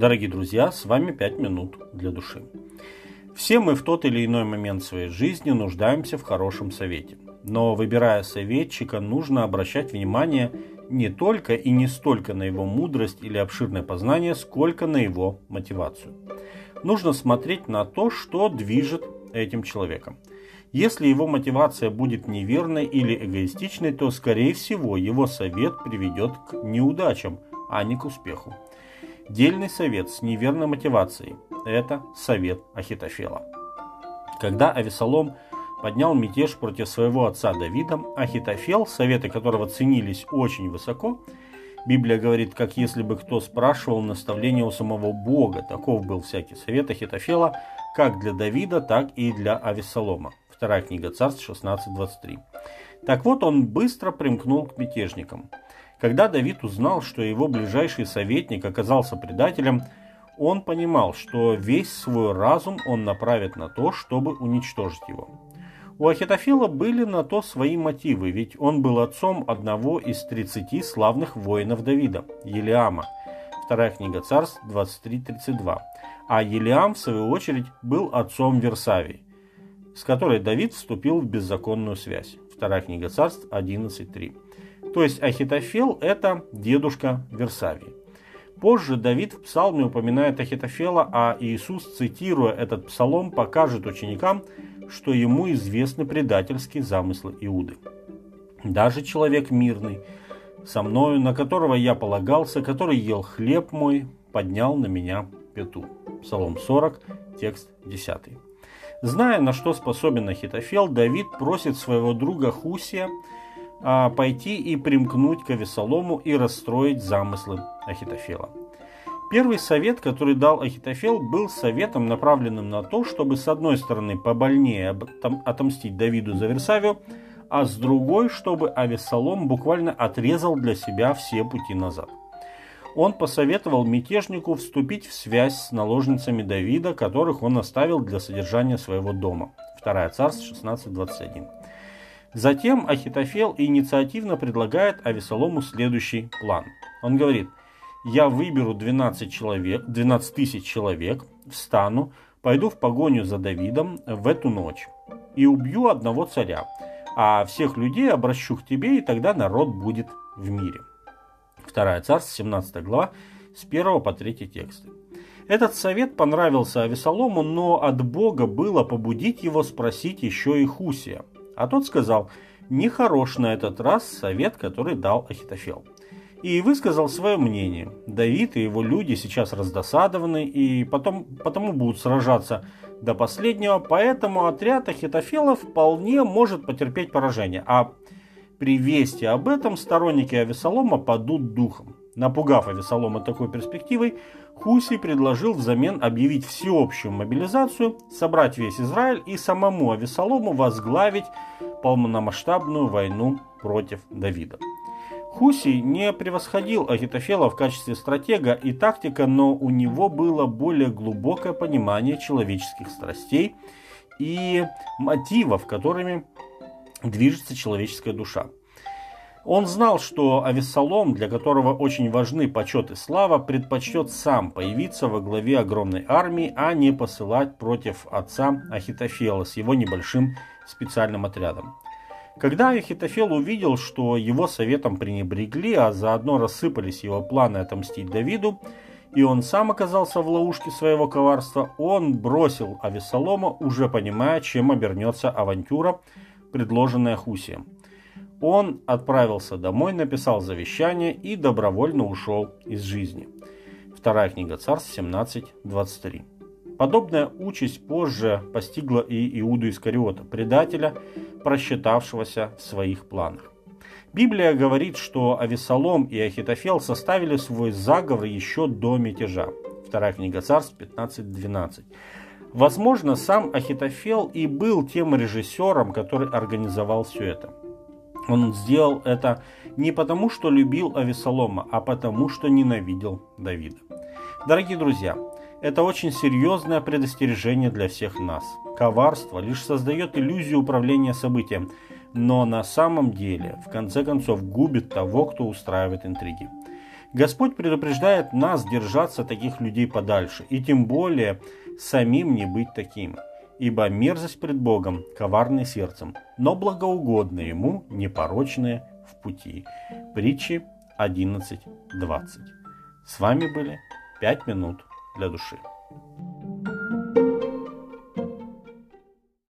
Дорогие друзья, с вами 5 минут для души. Все мы в тот или иной момент своей жизни нуждаемся в хорошем совете. Но выбирая советчика, нужно обращать внимание не только и не столько на его мудрость или обширное познание, сколько на его мотивацию. Нужно смотреть на то, что движет этим человеком. Если его мотивация будет неверной или эгоистичной, то, скорее всего, его совет приведет к неудачам, а не к успеху. Дельный совет с неверной мотивацией – это совет Ахитофела. Когда Авесолом поднял мятеж против своего отца Давида, Ахитофел, советы которого ценились очень высоко, Библия говорит, как если бы кто спрашивал наставление у самого Бога. Таков был всякий совет Ахитофела, как для Давида, так и для Авесолома. Вторая книга Царств 16.23. Так вот, он быстро примкнул к мятежникам. Когда Давид узнал, что его ближайший советник оказался предателем, он понимал, что весь свой разум он направит на то, чтобы уничтожить его. У Ахитофела были на то свои мотивы, ведь он был отцом одного из 30 славных воинов Давида, Елиама. Вторая книга Царств 23.32. А Елиам, в свою очередь, был отцом Версавии, с которой Давид вступил в беззаконную связь. Вторая книга Царств 11.3. То есть Ахитофел – это дедушка Версавии. Позже Давид в псалме упоминает Ахитофела, а Иисус, цитируя этот псалом, покажет ученикам, что ему известны предательские замыслы Иуды. Даже человек мирный, со мною, на которого я полагался, который ел хлеб мой, поднял на меня пету. Псалом 40, текст 10. Зная, на что способен Ахитофел, Давид просит своего друга Хусия – а, пойти и примкнуть к Авесолому и расстроить замыслы Ахитофела. Первый совет, который дал Ахитофел, был советом, направленным на то, чтобы с одной стороны побольнее отомстить Давиду за Версавию, а с другой, чтобы Авесолом буквально отрезал для себя все пути назад. Он посоветовал мятежнику вступить в связь с наложницами Давида, которых он оставил для содержания своего дома. Вторая царств 16.21. Затем Ахитофел инициативно предлагает Авесолому следующий план. Он говорит, я выберу 12, человек, 12 тысяч человек, встану, пойду в погоню за Давидом в эту ночь и убью одного царя, а всех людей обращу к тебе, и тогда народ будет в мире. Вторая царство, 17 глава, с 1 по 3 тексты. Этот совет понравился Авесолому, но от Бога было побудить его спросить еще и Хусия – а тот сказал, нехорош на этот раз совет, который дал Ахитофел. И высказал свое мнение. Давид и его люди сейчас раздосадованы и потом, потому будут сражаться до последнего, поэтому отряд Ахитофела вполне может потерпеть поражение. А при вести об этом сторонники Авесолома падут духом. Напугав Авесолома такой перспективой, Хуси предложил взамен объявить всеобщую мобилизацию, собрать весь Израиль и самому Авесолому возглавить полномасштабную войну против Давида. Хуси не превосходил Ахитофела в качестве стратега и тактика, но у него было более глубокое понимание человеческих страстей и мотивов, которыми движется человеческая душа. Он знал, что Авессалом, для которого очень важны почет и слава, предпочтет сам появиться во главе огромной армии, а не посылать против отца Ахитофела с его небольшим специальным отрядом. Когда Ахитофел увидел, что его советом пренебрегли, а заодно рассыпались его планы отомстить Давиду, и он сам оказался в ловушке своего коварства, он бросил Авесолома, уже понимая, чем обернется авантюра, предложенная Хусием. Он отправился домой, написал завещание и добровольно ушел из жизни. Вторая книга Царств 17.23. Подобная участь позже постигла и Иуду Искариота, предателя, просчитавшегося в своих планах. Библия говорит, что Авесолом и Ахитофел составили свой заговор еще до мятежа. Вторая книга Царств 15.12. Возможно, сам Ахитофел и был тем режиссером, который организовал все это. Он сделал это не потому, что любил Авесолома, а потому, что ненавидел Давида. Дорогие друзья, это очень серьезное предостережение для всех нас. Коварство лишь создает иллюзию управления событием, но на самом деле, в конце концов, губит того, кто устраивает интриги. Господь предупреждает нас держаться таких людей подальше, и тем более самим не быть таким. Ибо мерзость пред Богом коварное сердцем, но благоугодно Ему непорочное в пути. Притчи 11.20. С вами были 5 минут для души.